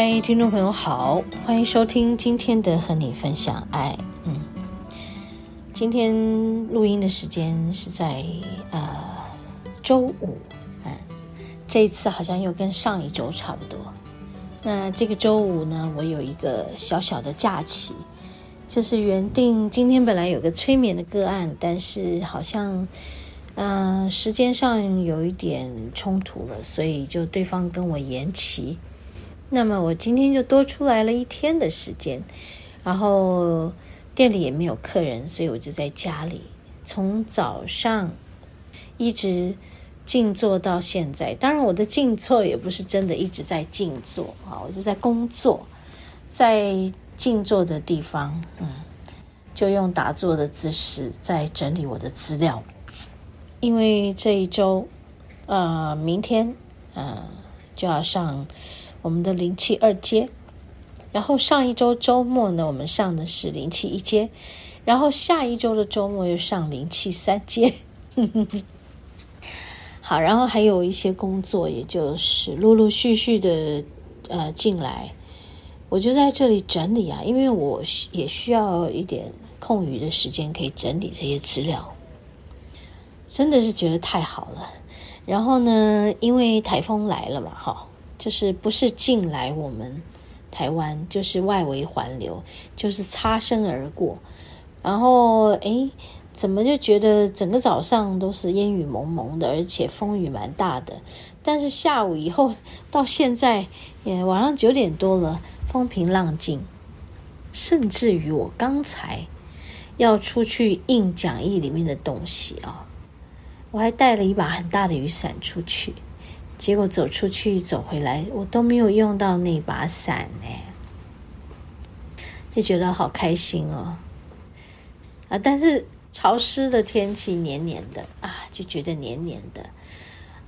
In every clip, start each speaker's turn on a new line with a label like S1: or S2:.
S1: 嗨，听众朋友好，欢迎收听今天的和你分享爱。嗯，今天录音的时间是在呃周五，嗯，这一次好像又跟上一周差不多。那这个周五呢，我有一个小小的假期，就是原定今天本来有个催眠的个案，但是好像嗯、时间上有一点冲突了，所以就对方跟我延期。那么我今天就多出来了一天的时间，然后店里也没有客人，所以我就在家里，从早上一直静坐到现在。当然，我的静坐也不是真的一直在静坐啊，我就在工作，在静坐的地方，嗯，就用打坐的姿势在整理我的资料，因为这一周，呃，明天，呃，就要上。我们的灵气二阶，然后上一周周末呢，我们上的是灵气一阶，然后下一周的周末又上灵气三阶。好，然后还有一些工作，也就是陆陆续续的呃进来，我就在这里整理啊，因为我也需要一点空余的时间可以整理这些资料，真的是觉得太好了。然后呢，因为台风来了嘛，哈。就是不是进来我们台湾，就是外围环流，就是擦身而过。然后诶，怎么就觉得整个早上都是烟雨蒙蒙的，而且风雨蛮大的。但是下午以后到现在，也晚上九点多了，风平浪静。甚至于我刚才要出去印讲义里面的东西啊，我还带了一把很大的雨伞出去。结果走出去走回来，我都没有用到那把伞呢，就觉得好开心哦。啊，但是潮湿的天气黏黏的啊，就觉得黏黏的。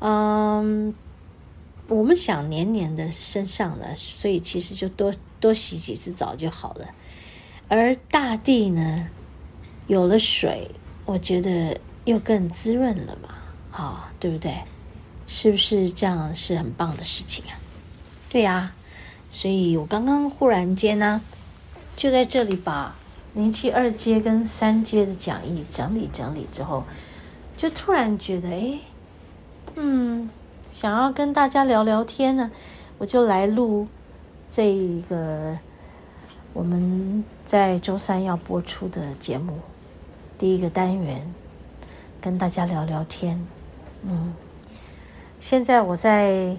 S1: 嗯，我们想黏黏的身上了，所以其实就多多洗几次澡就好了。而大地呢，有了水，我觉得又更滋润了嘛，好，对不对？是不是这样是很棒的事情啊？对呀，所以我刚刚忽然间呢，就在这里把零七二阶跟三阶的讲义整理整理之后，就突然觉得，哎，嗯，想要跟大家聊聊天呢，我就来录这一个我们在周三要播出的节目，第一个单元，跟大家聊聊天，嗯。现在我在，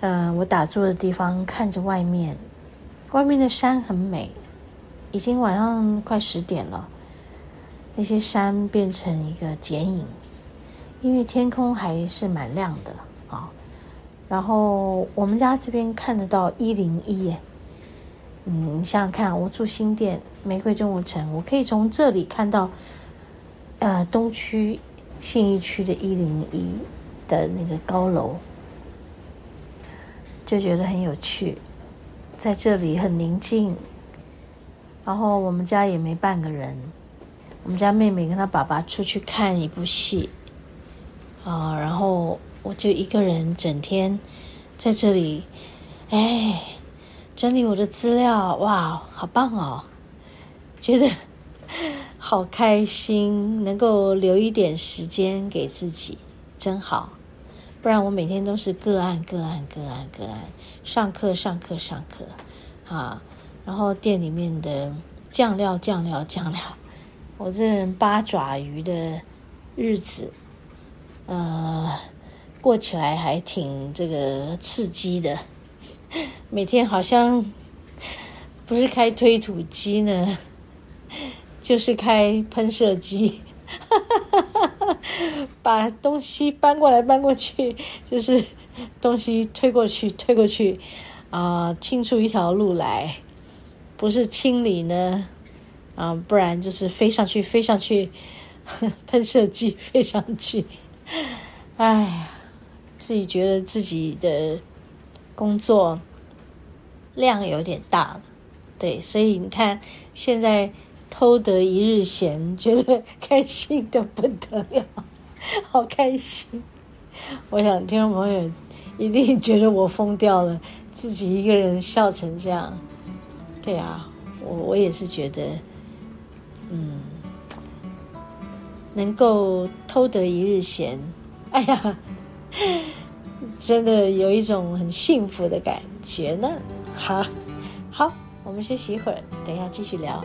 S1: 嗯、我打坐的地方看着外面，外面的山很美，已经晚上快十点了，那些山变成一个剪影，因为天空还是蛮亮的啊。然后我们家这边看得到一零一耶，嗯，你想想看，我住新店玫瑰中国城，我可以从这里看到，呃，东区信义区的一零一。的那个高楼，就觉得很有趣，在这里很宁静。然后我们家也没半个人，我们家妹妹跟她爸爸出去看一部戏，啊，然后我就一个人整天在这里，哎，整理我的资料，哇，好棒哦，觉得好开心，能够留一点时间给自己，真好。不然我每天都是个案个案个案个案，上课上课上课，啊，然后店里面的酱料酱料酱料，我这八爪鱼的日子，呃，过起来还挺这个刺激的，每天好像不是开推土机呢，就是开喷射机。哈哈哈哈把东西搬过来搬过去，就是东西推过去推过去，啊、清出一条路来，不是清理呢，啊、不然就是飞上去，飞上去，喷射机 飞上去。哎呀，自己觉得自己的工作量有点大，对，所以你看，现在偷得一日闲，觉得开心的不得了，好开心。我想听众朋友一定觉得我疯掉了，自己一个人笑成这样。对啊，我我也是觉得，嗯，能够偷得一日闲，哎呀，真的有一种很幸福的感觉呢。好，好，我们休息一会儿，等一下继续聊。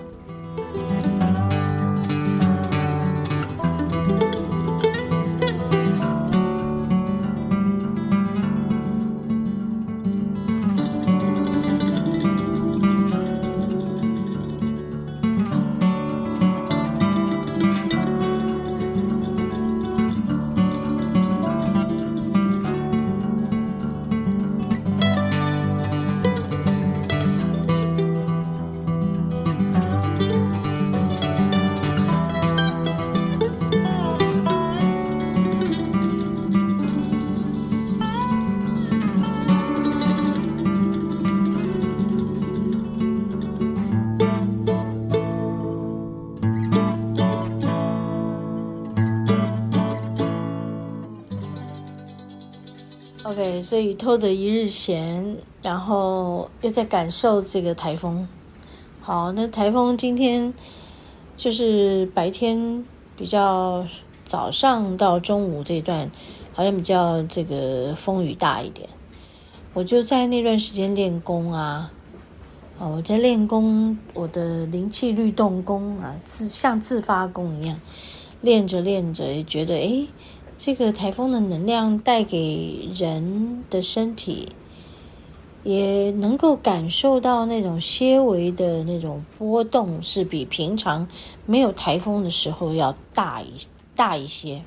S1: OK，所以偷得一日闲，然后又在感受这个台风。好，那台风今天就是白天比较早上到中午这一段，好像比较这个风雨大一点。我就在那段时间练功啊，啊，我在练功，我的灵气律动功啊，自像自发功一样，练着练着也觉得哎。这个台风的能量带给人的身体，也能够感受到那种些微的那种波动，是比平常没有台风的时候要大一大一些，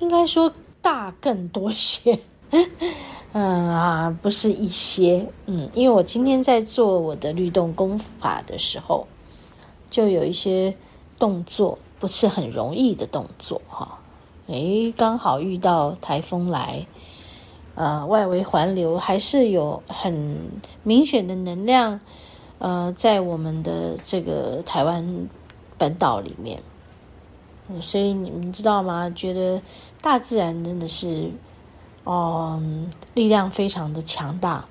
S1: 应该说大更多一些。嗯啊，不是一些，嗯，因为我今天在做我的律动功法的时候，就有一些动作不是很容易的动作，哈。诶，刚好遇到台风来，呃，外围环流还是有很明显的能量，呃，在我们的这个台湾本岛里面，所以你们知道吗？觉得大自然真的是，哦，力量非常的强大，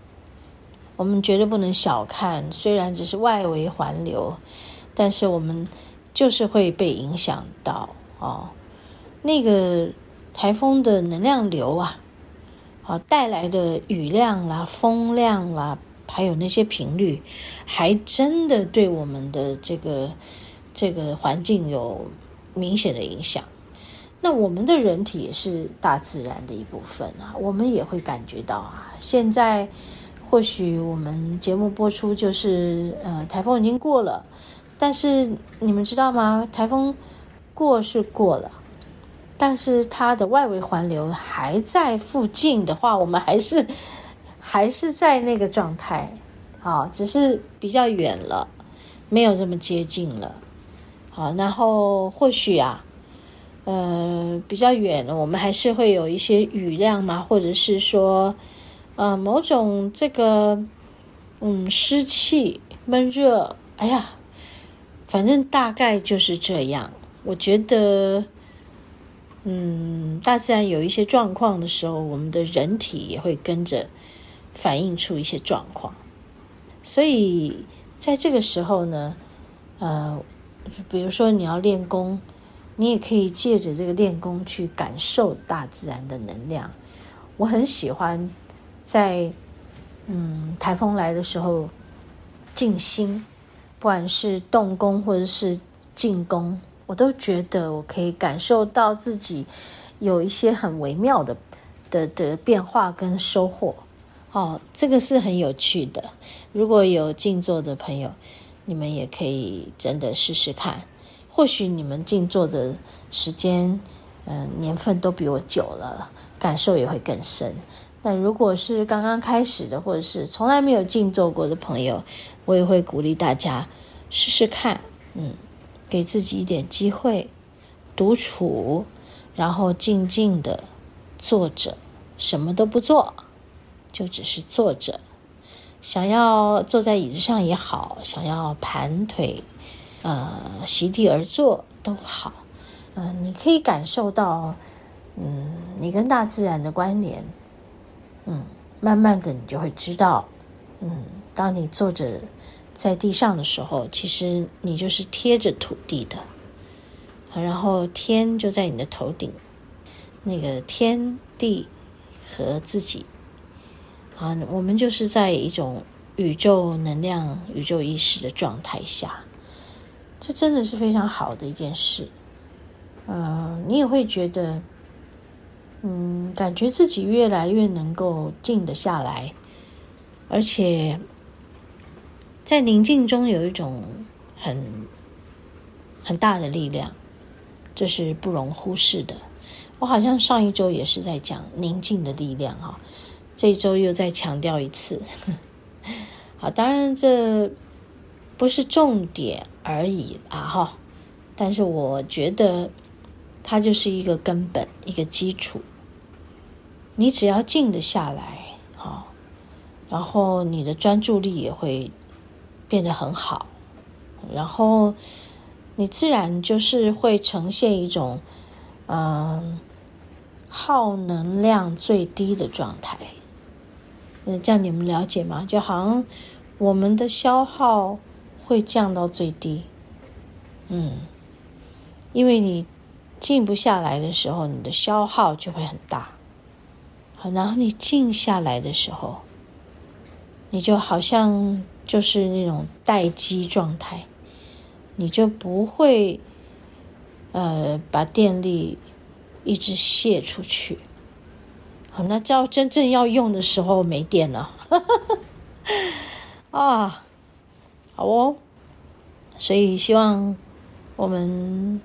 S1: 我们绝对不能小看。虽然只是外围环流，但是我们就是会被影响到哦。那个台风的能量流啊，啊带来的雨量啦、风量啦，还有那些频率，还真的对我们的这个这个环境有明显的影响。那我们的人体也是大自然的一部分啊，我们也会感觉到啊。现在或许我们节目播出就是呃台风已经过了，但是你们知道吗？台风过是过了。但是它的外围环流还在附近的话，我们还是 还是在那个状态，啊，只是比较远了，没有这么接近了，好，然后或许啊，呃，比较远，我们还是会有一些雨量嘛，或者是说，呃，某种这个，嗯，湿气闷热，哎呀，反正大概就是这样，我觉得。嗯，大自然有一些状况的时候，我们的人体也会跟着反映出一些状况。所以在这个时候呢，呃，比如说你要练功，你也可以借着这个练功去感受大自然的能量。我很喜欢在嗯台风来的时候静心，不管是动功或者是静功。我都觉得我可以感受到自己有一些很微妙的的的变化跟收获，哦，这个是很有趣的。如果有静坐的朋友，你们也可以真的试试看。或许你们静坐的时间，嗯，年份都比我久了，感受也会更深。那如果是刚刚开始的，或者是从来没有静坐过的朋友，我也会鼓励大家试试看，嗯，给自己一点机会，独处，然后静静的坐着，什么都不做，就只是坐着。想要坐在椅子上也好，想要盘腿，呃，席地而坐都好，嗯、你可以感受到，嗯，你跟大自然的关联。嗯，慢慢的你就会知道，嗯，当你坐着在地上的时候，其实你就是贴着土地的，然后天就在你的头顶，那个天地和自己，啊，我们就是在一种宇宙能量、宇宙意识的状态下，这真的是非常好的一件事，嗯、你也会觉得。嗯，感觉自己越来越能够静得下来，而且在宁静中有一种很很大的力量，这是不容忽视的。我好像上一周也是在讲宁静的力量哈，这一周又再强调一次。好，当然这不是重点而已啊哈，但是我觉得它就是一个根本，一个基础。你只要静得下来，好，然后你的专注力也会变得很好，然后你自然就是会呈现一种，嗯，耗能量最低的状态。嗯，这样你们了解吗？就好像我们的消耗会降到最低，嗯，因为你静不下来的时候，你的消耗就会很大。然后你静下来的时候，你就好像就是那种待机状态，你就不会呃把电力一直泄出去。好，那叫真正要用的时候没电了，啊，好哦。所以希望我们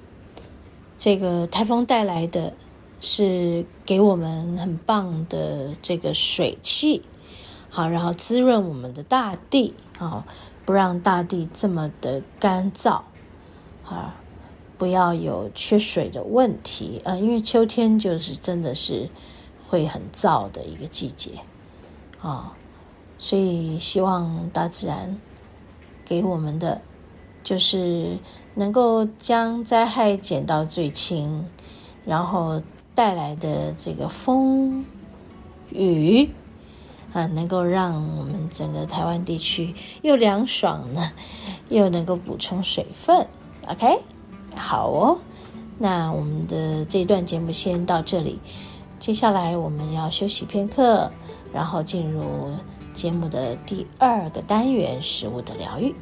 S1: 这个台风带来的。是给我们很棒的这个水汽，好，然后滋润我们的大地，啊，不让大地这么的干燥，啊，不要有缺水的问题，啊，因为秋天就是真的是会很燥的一个季节，啊，所以希望大自然给我们的就是能够将灾害减到最轻，然后。带来的这个风雨啊，能够让我们整个台湾地区又凉爽呢，又能够补充水分。OK，好哦，那我们的这一段节目先到这里，接下来我们要休息片刻，然后进入节目的第二个单元——食物的疗愈。